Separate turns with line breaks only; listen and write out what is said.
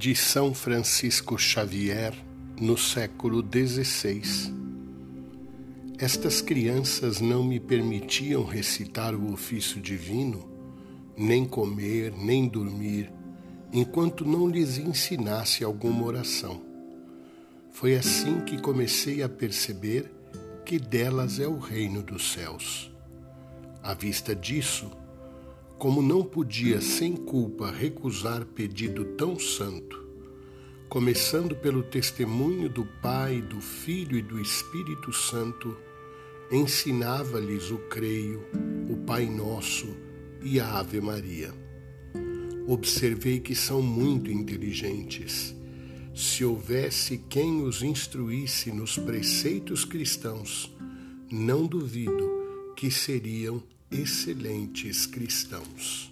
de São Francisco Xavier no século XVI. Estas crianças não me permitiam recitar o ofício divino, nem comer, nem dormir, enquanto não lhes ensinasse alguma oração. Foi assim que comecei a perceber que delas é o reino dos céus. À vista disso, como não podia sem culpa recusar pedido tão santo, começando pelo testemunho do Pai, do Filho e do Espírito Santo, ensinava-lhes o creio, o Pai Nosso e a Ave Maria. Observei que são muito inteligentes. Se houvesse quem os instruísse nos preceitos cristãos, não duvido que seriam excelentes cristãos.